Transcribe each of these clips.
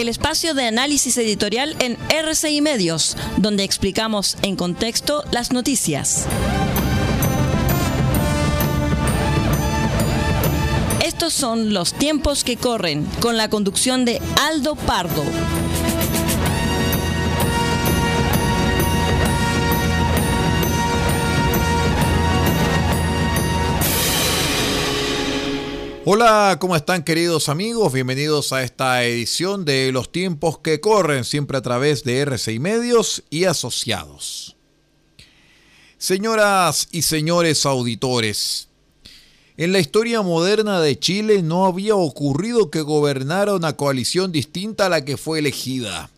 el espacio de análisis editorial en RCI Medios, donde explicamos en contexto las noticias. Estos son los tiempos que corren, con la conducción de Aldo Pardo. Hola, ¿cómo están queridos amigos? Bienvenidos a esta edición de Los tiempos que corren, siempre a través de RCI Medios y asociados. Señoras y señores auditores, en la historia moderna de Chile no había ocurrido que gobernara una coalición distinta a la que fue elegida.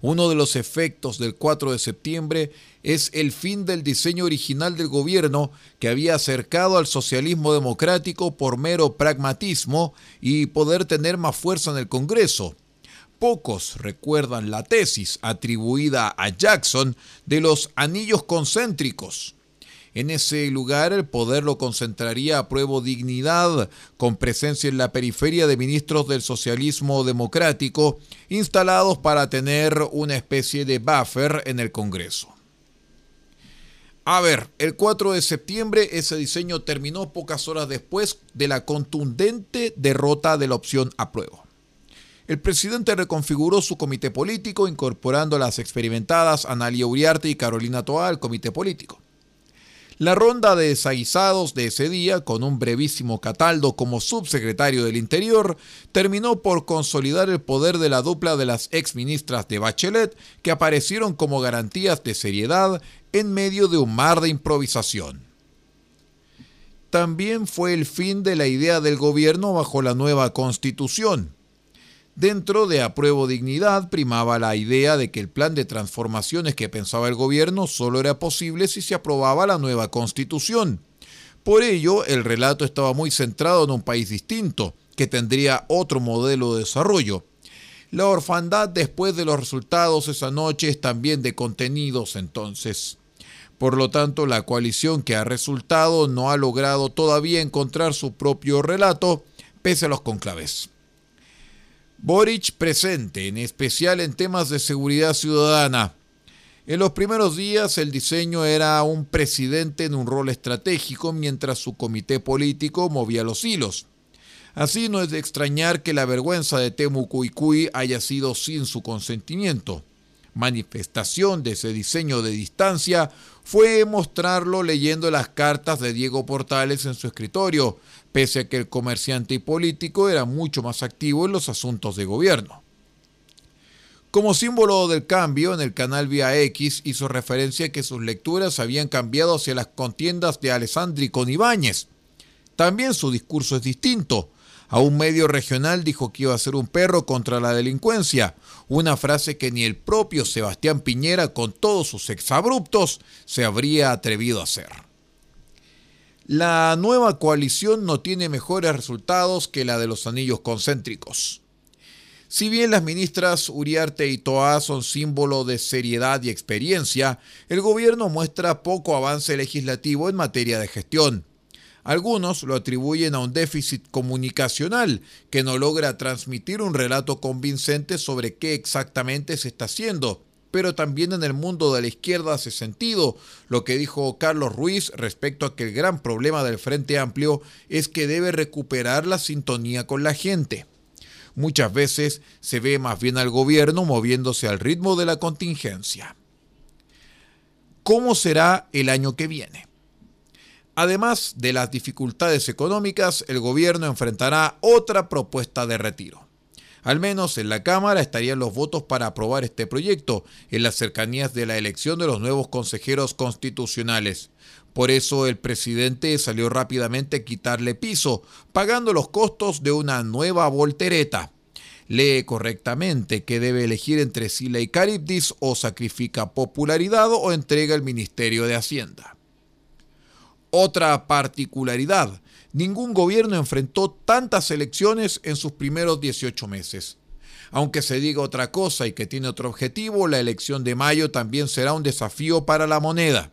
Uno de los efectos del 4 de septiembre es el fin del diseño original del gobierno que había acercado al socialismo democrático por mero pragmatismo y poder tener más fuerza en el Congreso. Pocos recuerdan la tesis atribuida a Jackson de los anillos concéntricos. En ese lugar el poder lo concentraría a prueba dignidad, con presencia en la periferia de ministros del socialismo democrático, instalados para tener una especie de buffer en el Congreso. A ver, el 4 de septiembre ese diseño terminó pocas horas después de la contundente derrota de la opción apruebo. El presidente reconfiguró su comité político incorporando a las experimentadas Analia Uriarte y Carolina Toa al comité político. La ronda de desaguisados de ese día, con un brevísimo Cataldo como subsecretario del Interior, terminó por consolidar el poder de la dupla de las exministras de Bachelet, que aparecieron como garantías de seriedad en medio de un mar de improvisación. También fue el fin de la idea del gobierno bajo la nueva constitución Dentro de Apruebo Dignidad primaba la idea de que el plan de transformaciones que pensaba el gobierno solo era posible si se aprobaba la nueva constitución. Por ello, el relato estaba muy centrado en un país distinto, que tendría otro modelo de desarrollo. La orfandad después de los resultados esa noche es también de contenidos entonces. Por lo tanto, la coalición que ha resultado no ha logrado todavía encontrar su propio relato, pese a los conclaves. Boric presente, en especial en temas de seguridad ciudadana. En los primeros días el diseño era un presidente en un rol estratégico mientras su comité político movía los hilos. Así no es de extrañar que la vergüenza de Temu Cuicuy haya sido sin su consentimiento. Manifestación de ese diseño de distancia fue mostrarlo leyendo las cartas de Diego Portales en su escritorio, pese a que el comerciante y político era mucho más activo en los asuntos de gobierno. Como símbolo del cambio, en el canal Vía X hizo referencia a que sus lecturas habían cambiado hacia las contiendas de Alessandri con Ibáñez. También su discurso es distinto. A un medio regional dijo que iba a ser un perro contra la delincuencia, una frase que ni el propio Sebastián Piñera, con todos sus exabruptos, se habría atrevido a hacer. La nueva coalición no tiene mejores resultados que la de los anillos concéntricos. Si bien las ministras Uriarte y Toa son símbolo de seriedad y experiencia, el gobierno muestra poco avance legislativo en materia de gestión. Algunos lo atribuyen a un déficit comunicacional que no logra transmitir un relato convincente sobre qué exactamente se está haciendo pero también en el mundo de la izquierda hace sentido lo que dijo Carlos Ruiz respecto a que el gran problema del Frente Amplio es que debe recuperar la sintonía con la gente. Muchas veces se ve más bien al gobierno moviéndose al ritmo de la contingencia. ¿Cómo será el año que viene? Además de las dificultades económicas, el gobierno enfrentará otra propuesta de retiro. Al menos en la Cámara estarían los votos para aprobar este proyecto en las cercanías de la elección de los nuevos consejeros constitucionales. Por eso el presidente salió rápidamente a quitarle piso, pagando los costos de una nueva voltereta. Lee correctamente que debe elegir entre Sila y Caribdis o sacrifica popularidad o entrega el Ministerio de Hacienda. Otra particularidad, ningún gobierno enfrentó tantas elecciones en sus primeros 18 meses. Aunque se diga otra cosa y que tiene otro objetivo, la elección de mayo también será un desafío para la moneda.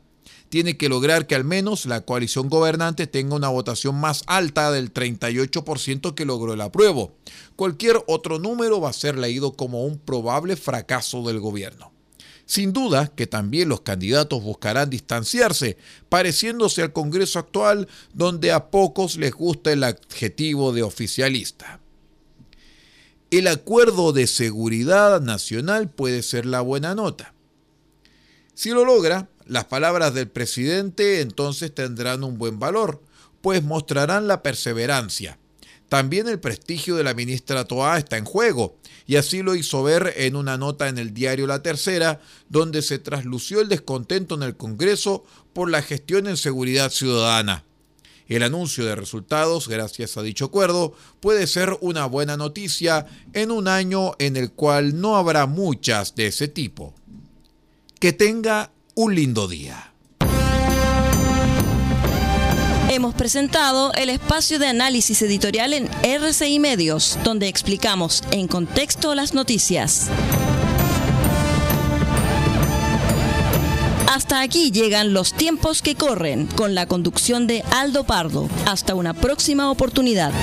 tiene que lograr que al menos la coalición gobernante tenga una votación más alta del 38% que logró el apruebo. Cualquier otro número va a ser leído como un probable fracaso del gobierno. Sin duda que también los candidatos buscarán distanciarse, pareciéndose al Congreso actual donde a pocos les gusta el adjetivo de oficialista. El acuerdo de seguridad nacional puede ser la buena nota. Si lo logra, las palabras del presidente entonces tendrán un buen valor, pues mostrarán la perseverancia. También el prestigio de la ministra Toa está en juego, y así lo hizo ver en una nota en el diario La Tercera, donde se traslució el descontento en el Congreso por la gestión en seguridad ciudadana. El anuncio de resultados, gracias a dicho acuerdo, puede ser una buena noticia en un año en el cual no habrá muchas de ese tipo. Que tenga un lindo día. Hemos presentado el espacio de análisis editorial en RCI Medios, donde explicamos en contexto las noticias. Hasta aquí llegan los tiempos que corren con la conducción de Aldo Pardo. Hasta una próxima oportunidad.